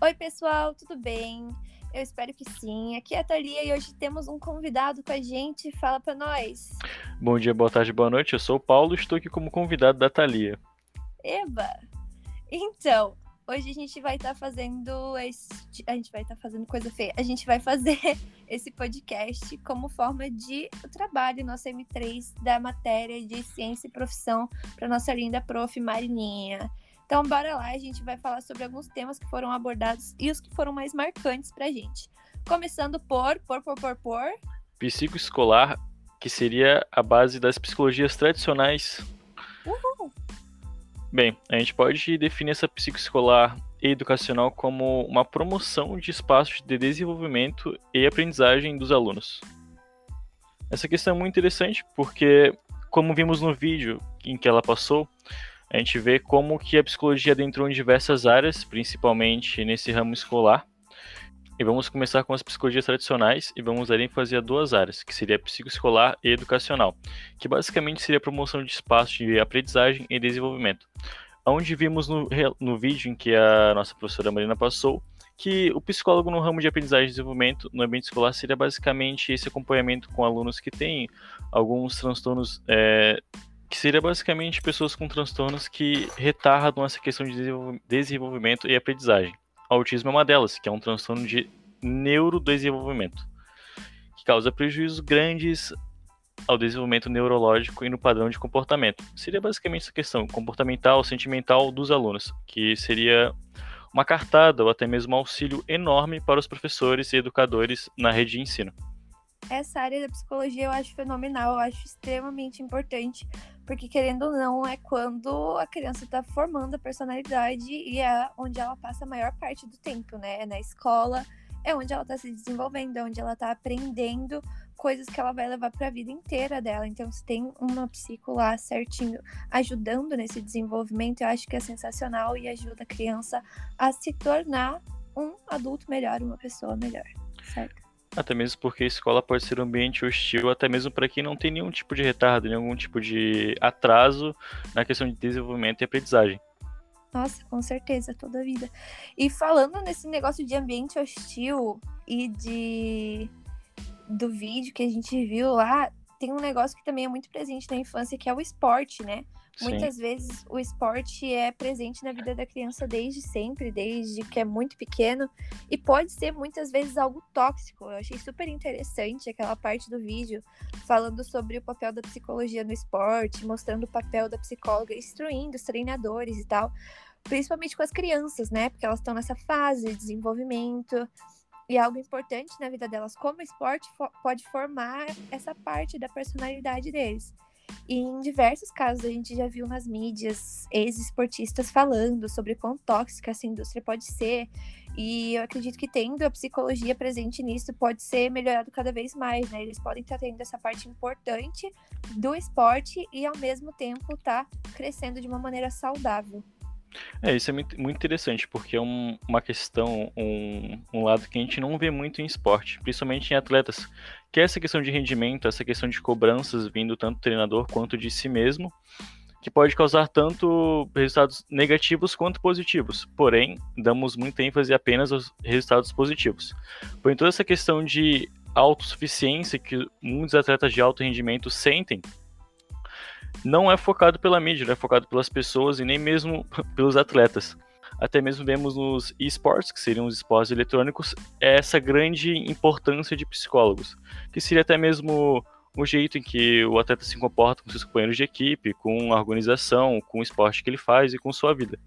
Oi, pessoal, tudo bem? Eu espero que sim. Aqui é a Thalia e hoje temos um convidado com a gente. Fala para nós. Bom dia, boa tarde, boa noite. Eu sou o Paulo e estou aqui como convidado da Thalia. Eba! Então, hoje a gente vai estar tá fazendo esse... a gente vai estar tá fazendo coisa feia. A gente vai fazer esse podcast como forma de trabalho nosso M3 da matéria de ciência e profissão para nossa linda prof Marininha. Então, bora lá, a gente vai falar sobre alguns temas que foram abordados e os que foram mais marcantes pra gente. Começando por, por, por, por, por... Psicoescolar, que seria a base das psicologias tradicionais. Uhul! Bem, a gente pode definir essa psicoescolar e educacional como uma promoção de espaços de desenvolvimento e aprendizagem dos alunos. Essa questão é muito interessante porque, como vimos no vídeo em que ela passou, a gente vê como que a psicologia adentrou em diversas áreas, principalmente nesse ramo escolar. E vamos começar com as psicologias tradicionais e vamos dar ênfase a duas áreas, que seria psicoescolar e educacional, que basicamente seria a promoção de espaços de aprendizagem e desenvolvimento. Onde vimos no, no vídeo em que a nossa professora Marina passou, que o psicólogo no ramo de aprendizagem e desenvolvimento no ambiente escolar seria basicamente esse acompanhamento com alunos que têm alguns transtornos é, que seria basicamente pessoas com transtornos que retardam essa questão de desenvolvimento e aprendizagem. Autismo é uma delas, que é um transtorno de neurodesenvolvimento, que causa prejuízos grandes ao desenvolvimento neurológico e no padrão de comportamento. Seria basicamente essa questão comportamental, sentimental dos alunos, que seria uma cartada ou até mesmo um auxílio enorme para os professores e educadores na rede de ensino essa área da psicologia eu acho fenomenal, eu acho extremamente importante, porque querendo ou não, é quando a criança está formando a personalidade e é onde ela passa a maior parte do tempo, né? É na escola, é onde ela está se desenvolvendo, é onde ela está aprendendo coisas que ela vai levar para a vida inteira dela. Então, se tem uma psico lá certinho ajudando nesse desenvolvimento, eu acho que é sensacional e ajuda a criança a se tornar um adulto melhor, uma pessoa melhor, certo? Até mesmo porque a escola pode ser um ambiente hostil, até mesmo para quem não tem nenhum tipo de retardo, nenhum tipo de atraso na questão de desenvolvimento e aprendizagem. Nossa, com certeza, toda a vida. E falando nesse negócio de ambiente hostil e de do vídeo que a gente viu lá, tem um negócio que também é muito presente na infância, que é o esporte, né? Muitas vezes o esporte é presente na vida da criança desde sempre, desde que é muito pequeno, e pode ser muitas vezes algo tóxico. Eu achei super interessante aquela parte do vídeo falando sobre o papel da psicologia no esporte, mostrando o papel da psicóloga instruindo os treinadores e tal, principalmente com as crianças, né? Porque elas estão nessa fase de desenvolvimento. E é algo importante na vida delas, como esporte pode formar essa parte da personalidade deles. E em diversos casos a gente já viu nas mídias ex-esportistas falando sobre quão tóxica essa indústria pode ser. E eu acredito que tendo a psicologia presente nisso pode ser melhorado cada vez mais, né? Eles podem estar tendo essa parte importante do esporte e ao mesmo tempo estar tá crescendo de uma maneira saudável. É, isso é muito, interessante, porque é um, uma questão, um, um lado que a gente não vê muito em esporte, principalmente em atletas, que é essa questão de rendimento, essa questão de cobranças vindo tanto do treinador quanto de si mesmo, que pode causar tanto resultados negativos quanto positivos. Porém, damos muita ênfase apenas aos resultados positivos. Por toda essa questão de autossuficiência que muitos atletas de alto rendimento sentem, não é focado pela mídia, não é focado pelas pessoas e nem mesmo pelos atletas. Até mesmo vemos nos esports, que seriam os esportes eletrônicos, essa grande importância de psicólogos, que seria até mesmo o jeito em que o atleta se comporta com seus companheiros de equipe, com a organização, com o esporte que ele faz e com sua vida.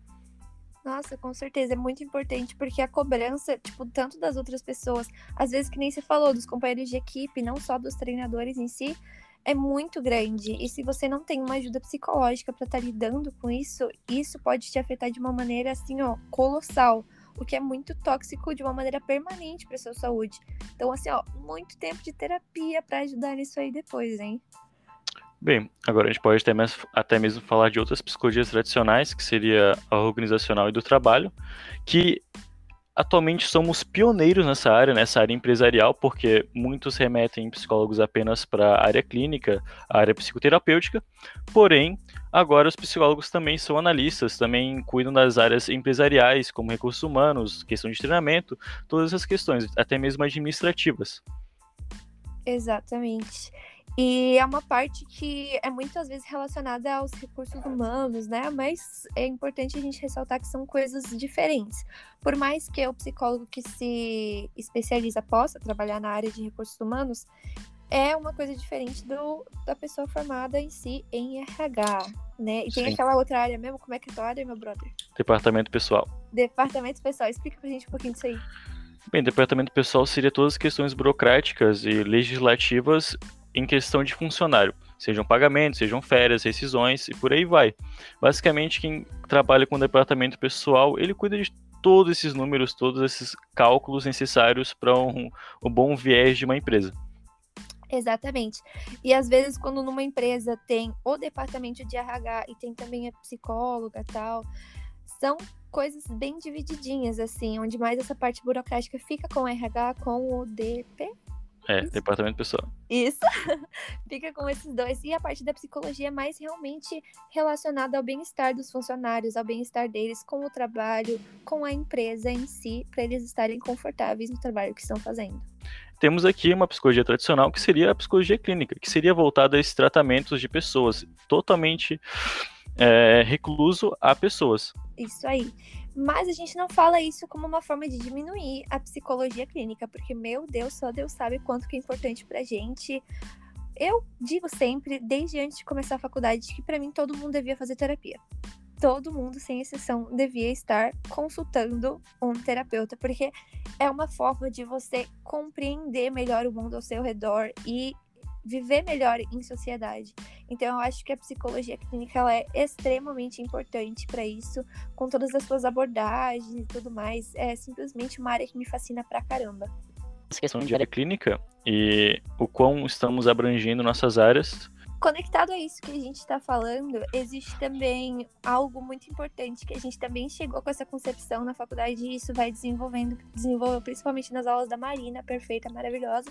Nossa, com certeza, é muito importante, porque a cobrança, tipo, tanto das outras pessoas, às vezes que nem você falou, dos companheiros de equipe, não só dos treinadores em si, é muito grande. E se você não tem uma ajuda psicológica para estar tá lidando com isso, isso pode te afetar de uma maneira assim, ó, colossal. O que é muito tóxico de uma maneira permanente para sua saúde. Então, assim, ó, muito tempo de terapia para ajudar nisso aí depois, hein? Bem, agora a gente pode até mesmo, até mesmo falar de outras psicologias tradicionais, que seria a organizacional e do trabalho, que atualmente somos pioneiros nessa área, nessa área empresarial, porque muitos remetem psicólogos apenas para a área clínica, a área psicoterapêutica, porém, agora os psicólogos também são analistas, também cuidam das áreas empresariais, como recursos humanos, questão de treinamento, todas essas questões, até mesmo administrativas. Exatamente. E é uma parte que é muitas vezes relacionada aos recursos humanos, né? Mas é importante a gente ressaltar que são coisas diferentes. Por mais que o psicólogo que se especializa possa trabalhar na área de recursos humanos, é uma coisa diferente do, da pessoa formada em si em RH, né? E tem Sim. aquela outra área mesmo, como é que é a tua área, meu brother? Departamento pessoal. Departamento pessoal, explica pra gente um pouquinho disso aí. Bem, departamento pessoal seria todas as questões burocráticas e legislativas em questão de funcionário, sejam pagamentos, sejam férias, rescisões e por aí vai. Basicamente, quem trabalha com o departamento pessoal, ele cuida de todos esses números, todos esses cálculos necessários para um, um bom viés de uma empresa. Exatamente. E às vezes, quando numa empresa tem o departamento de RH e tem também a psicóloga tal, são coisas bem divididinhas, assim, onde mais essa parte burocrática fica com o RH, com o DP, é, Isso. departamento pessoal. Isso. Fica com esses dois. E a parte da psicologia é mais realmente relacionada ao bem-estar dos funcionários, ao bem-estar deles com o trabalho, com a empresa em si, para eles estarem confortáveis no trabalho que estão fazendo. Temos aqui uma psicologia tradicional que seria a psicologia clínica, que seria voltada a esses tratamentos de pessoas, totalmente é, recluso a pessoas. Isso aí. Mas a gente não fala isso como uma forma de diminuir a psicologia clínica, porque, meu Deus, só Deus sabe quanto que é importante pra gente. Eu digo sempre, desde antes de começar a faculdade, que para mim todo mundo devia fazer terapia. Todo mundo, sem exceção, devia estar consultando um terapeuta, porque é uma forma de você compreender melhor o mundo ao seu redor e viver melhor em sociedade. Então eu acho que a psicologia clínica ela é extremamente importante para isso, com todas as suas abordagens e tudo mais. É simplesmente uma área que me fascina pra caramba. Essa questão de área clínica e o quão estamos abrangendo nossas áreas Conectado a isso que a gente está falando, existe também algo muito importante que a gente também chegou com essa concepção na faculdade e isso vai desenvolvendo, desenvolveu principalmente nas aulas da Marina, perfeita, maravilhosa,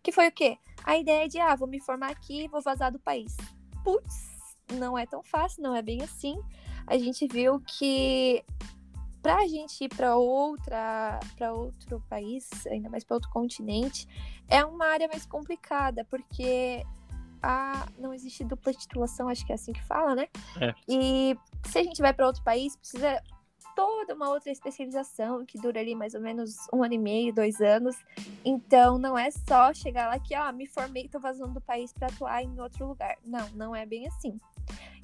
que foi o quê? A ideia de, ah, vou me formar aqui, vou vazar do país. Putz, não é tão fácil, não é bem assim. A gente viu que para a gente ir para outra para outro país, ainda mais para outro continente, é uma área mais complicada, porque a. Não existe dupla titulação, acho que é assim que fala, né? É. E se a gente vai para outro país, precisa toda uma outra especialização que dura ali mais ou menos um ano e meio, dois anos. Então não é só chegar lá que, ó, me formei, tô vazando do país para atuar em outro lugar. Não, não é bem assim.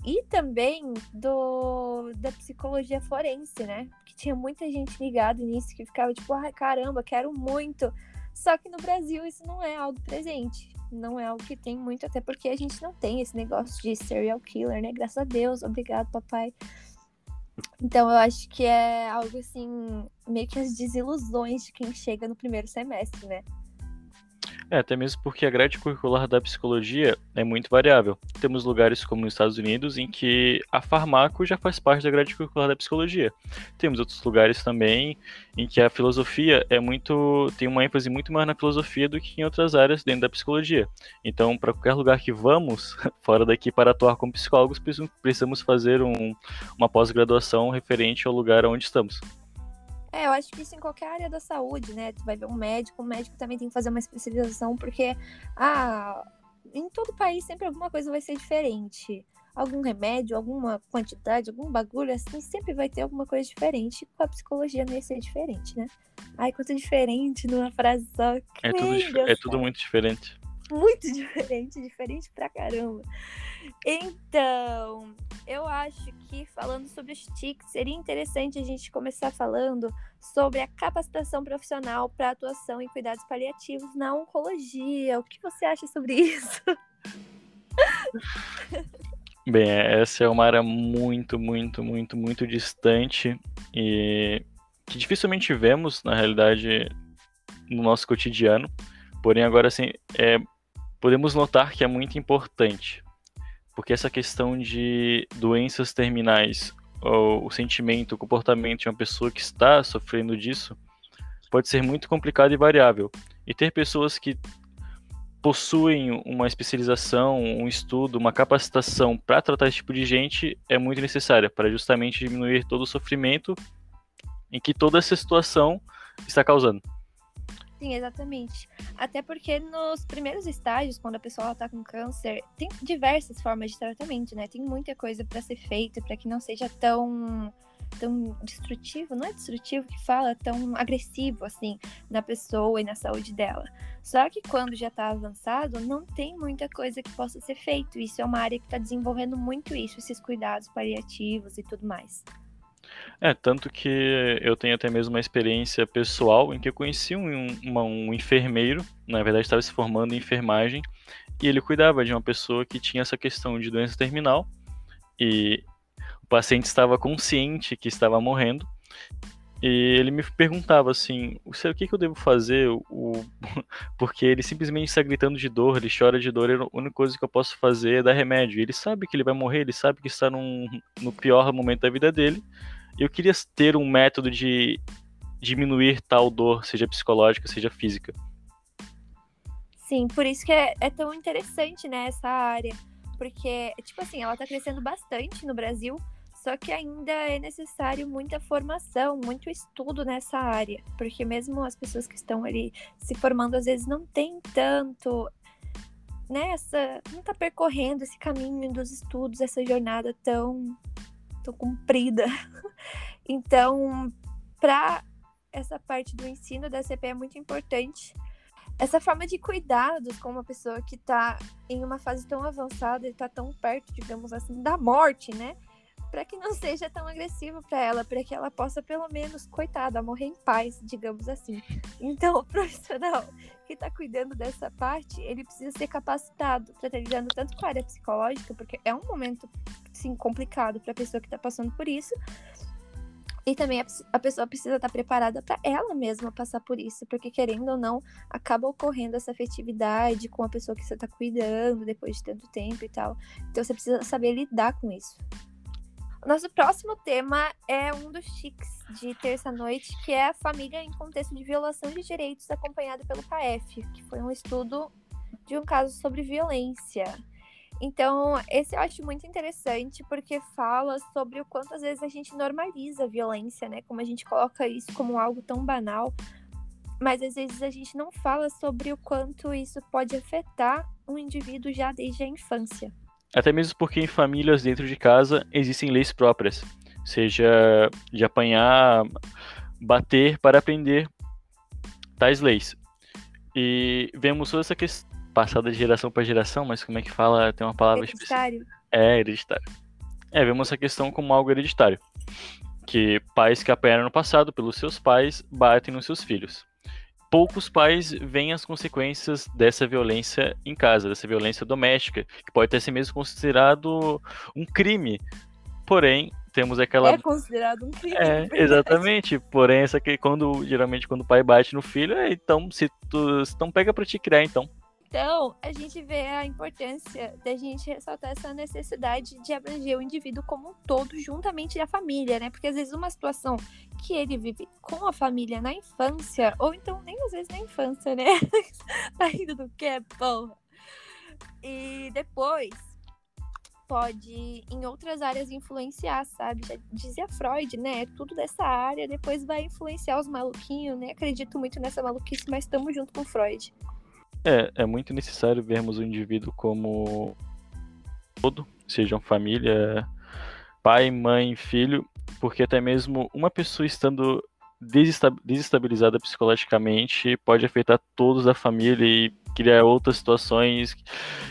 E também do da psicologia forense, né? Que tinha muita gente ligada nisso que ficava tipo, ai caramba, quero muito. Só que no Brasil isso não é algo presente não é algo que tem muito, até porque a gente não tem esse negócio de serial killer, né? Graças a Deus, obrigado, papai. Então eu acho que é algo assim, meio que as desilusões de quem chega no primeiro semestre, né? É, até mesmo porque a grade curricular da psicologia é muito variável. Temos lugares como nos Estados Unidos em que a farmaco já faz parte da grade curricular da psicologia. Temos outros lugares também em que a filosofia é muito tem uma ênfase muito maior na filosofia do que em outras áreas dentro da psicologia. Então, para qualquer lugar que vamos fora daqui para atuar como psicólogos, precisamos fazer um, uma pós-graduação referente ao lugar onde estamos. É, eu acho que isso em qualquer área da saúde, né? Tu vai ver um médico, o médico também tem que fazer uma especialização, porque ah, em todo país sempre alguma coisa vai ser diferente. Algum remédio, alguma quantidade, algum bagulho, assim, sempre vai ter alguma coisa diferente. Com a psicologia não ia ser diferente, né? Ai, quanto diferente numa frase só. É tudo, é tudo muito diferente. Muito diferente, diferente pra caramba. Então, eu acho que falando sobre os TICs, seria interessante a gente começar falando sobre a capacitação profissional para atuação em cuidados paliativos na oncologia. O que você acha sobre isso? Bem, essa é uma área muito, muito, muito, muito distante e que dificilmente vemos, na realidade, no nosso cotidiano. Porém, agora, assim, é, podemos notar que é muito importante porque essa questão de doenças terminais, ou o sentimento, o comportamento de uma pessoa que está sofrendo disso, pode ser muito complicado e variável. E ter pessoas que possuem uma especialização, um estudo, uma capacitação para tratar esse tipo de gente é muito necessária para justamente diminuir todo o sofrimento em que toda essa situação está causando. Sim, exatamente. Até porque nos primeiros estágios, quando a pessoa está com câncer, tem diversas formas de tratamento, né? Tem muita coisa para ser feita para que não seja tão tão destrutivo, não é destrutivo que fala, tão agressivo assim na pessoa e na saúde dela. Só que quando já está avançado, não tem muita coisa que possa ser feito. Isso é uma área que está desenvolvendo muito isso, esses cuidados paliativos e tudo mais. É, tanto que eu tenho até mesmo uma experiência pessoal em que eu conheci um, uma, um enfermeiro, na verdade estava se formando em enfermagem, e ele cuidava de uma pessoa que tinha essa questão de doença terminal, e o paciente estava consciente que estava morrendo e ele me perguntava assim, o que, que eu devo fazer? O... Porque ele simplesmente está gritando de dor, ele chora de dor, a única coisa que eu posso fazer é dar remédio. Ele sabe que ele vai morrer, ele sabe que está num, no pior momento da vida dele. Eu queria ter um método de diminuir tal dor, seja psicológica, seja física. Sim, por isso que é, é tão interessante, né, essa área. Porque, tipo assim, ela está crescendo bastante no Brasil, só que ainda é necessário muita formação, muito estudo nessa área, porque mesmo as pessoas que estão ali se formando às vezes não tem tanto nessa, né, não tá percorrendo esse caminho dos estudos, essa jornada tão tão comprida. Então, para essa parte do ensino da CP é muito importante essa forma de cuidados com uma pessoa que está em uma fase tão avançada e está tão perto, digamos assim, da morte, né? Para que não seja tão agressivo para ela, para que ela possa pelo menos, coitada, morrer em paz, digamos assim. Então, o profissional que está cuidando dessa parte, ele precisa ser capacitado para estar lidando tanto com a área psicológica, porque é um momento sim complicado para a pessoa que está passando por isso. E também a, a pessoa precisa estar tá preparada para ela mesma passar por isso, porque querendo ou não, acaba ocorrendo essa afetividade com a pessoa que você está cuidando depois de tanto tempo e tal. Então você precisa saber lidar com isso. Nosso próximo tema é um dos chiques de terça-noite, que é a família em contexto de violação de direitos, acompanhado pelo PAF, que foi um estudo de um caso sobre violência. Então, esse eu acho muito interessante porque fala sobre o quanto às vezes a gente normaliza a violência, né? Como a gente coloca isso como algo tão banal, mas às vezes a gente não fala sobre o quanto isso pode afetar um indivíduo já desde a infância. Até mesmo porque em famílias dentro de casa existem leis próprias, seja de apanhar, bater para aprender tais leis. E vemos toda essa questão passada de geração para geração, mas como é que fala? Tem uma palavra hereditário. específica. É, hereditário. É, vemos essa questão como algo hereditário. Que pais que apanharam no passado pelos seus pais batem nos seus filhos poucos pais veem as consequências dessa violência em casa, dessa violência doméstica, que pode ter sido mesmo considerado um crime. Porém, temos aquela. É considerado um crime. É, exatamente. Porém, essa que quando geralmente quando o pai bate no filho, é, então se tu então pega para te criar, então. Então, a gente vê a importância da gente ressaltar essa necessidade de abranger o indivíduo como um todo, juntamente da família, né? Porque às vezes uma situação que ele vive com a família na infância, ou então nem às vezes na infância, né? indo do que, é porra? E depois pode em outras áreas influenciar, sabe? Já dizia Freud, né? Tudo dessa área depois vai influenciar os maluquinhos, né? Acredito muito nessa maluquice, mas estamos junto com Freud. É, é muito necessário vermos o indivíduo como todo, sejam família, pai, mãe, filho, porque até mesmo uma pessoa estando desestabilizada psicologicamente pode afetar todos da família e criar outras situações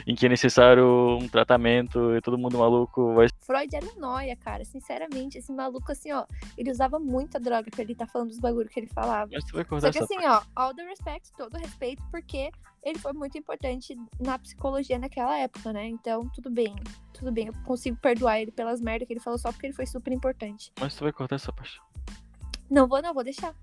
em que é necessário um tratamento e todo mundo maluco vai. Freud era um noia, cara. Sinceramente, esse maluco, assim, ó, ele usava muita droga pra ele estar tá falando dos bagulhos que ele falava. Só que assim, ó, all the respect, todo respeito, porque ele foi muito importante na psicologia naquela época, né? Então, tudo bem. Tudo bem, eu consigo perdoar ele pelas merdas que ele falou só porque ele foi super importante. Mas tu vai cortar essa parte. Não vou, não, vou deixar.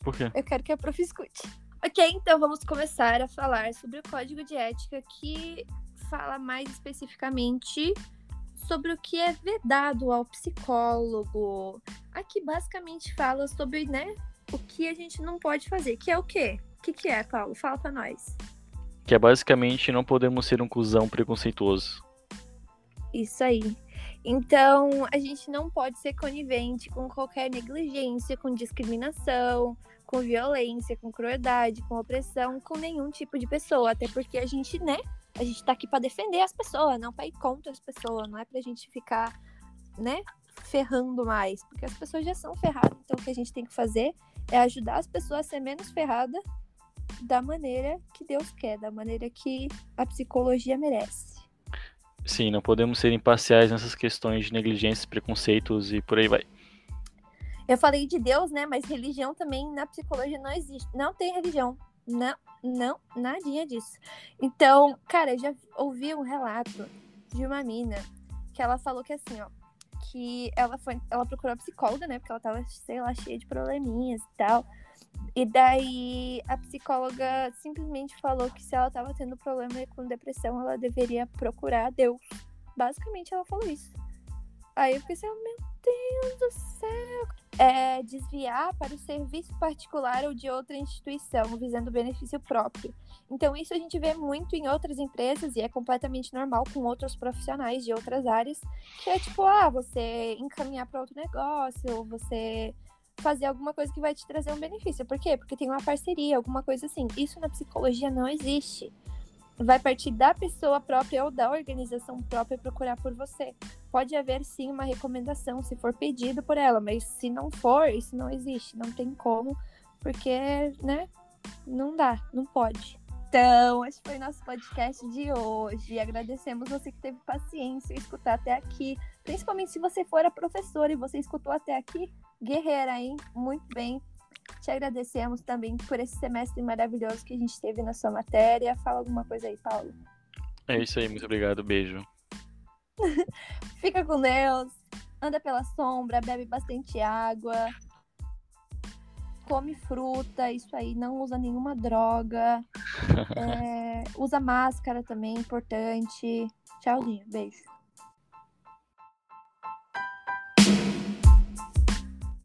Por quê? Eu quero que a prof escute. Ok, então vamos começar a falar sobre o código de ética que fala mais especificamente sobre o que é vedado ao psicólogo. Aqui basicamente fala sobre, né, o que a gente não pode fazer, que é o quê? O que, que é, Paulo? Fala pra nós. Que é basicamente não podemos ser um cuzão preconceituoso. Isso aí. Então, a gente não pode ser conivente com qualquer negligência, com discriminação, com violência, com crueldade, com opressão, com nenhum tipo de pessoa. Até porque a gente, né? A gente tá aqui para defender as pessoas, não para ir contra as pessoas. Não é pra gente ficar, né? Ferrando mais. Porque as pessoas já são ferradas. Então, o que a gente tem que fazer é ajudar as pessoas a ser menos ferradas da maneira que Deus quer, da maneira que a psicologia merece. Sim, não podemos ser imparciais nessas questões de negligências, preconceitos e por aí vai. Eu falei de Deus, né? Mas religião também na psicologia não existe. Não tem religião. Não, não, nadinha disso. Então, cara, eu já ouvi um relato de uma mina que ela falou que assim, ó, que ela foi, ela procurou a psicóloga, né? Porque ela tava, sei lá, cheia de probleminhas e tal. E daí a psicóloga simplesmente falou que se ela estava tendo problema com depressão, ela deveria procurar Deus. Basicamente ela falou isso. Aí eu pensei, meu Deus do céu. É desviar para o serviço particular ou de outra instituição, visando benefício próprio. Então, isso a gente vê muito em outras empresas e é completamente normal com outros profissionais de outras áreas, que é tipo, ah, você encaminhar para outro negócio, ou você fazer alguma coisa que vai te trazer um benefício. Por quê? Porque tem uma parceria, alguma coisa assim. Isso na psicologia não existe. Vai partir da pessoa própria ou da organização própria procurar por você. Pode haver sim uma recomendação se for pedido por ela, mas se não for, isso não existe, não tem como, porque, né? Não dá, não pode. Então, esse foi nosso podcast de hoje. Agradecemos você que teve paciência em escutar até aqui. Principalmente se você for a professora e você escutou até aqui, guerreira, hein? Muito bem. Te agradecemos também por esse semestre maravilhoso que a gente teve na sua matéria. Fala alguma coisa aí, Paulo. É isso aí, muito obrigado. Beijo. Fica com Deus. Anda pela sombra, bebe bastante água. Come fruta, isso aí, não usa nenhuma droga. É, usa máscara também, importante. Tchauzinho, beijo.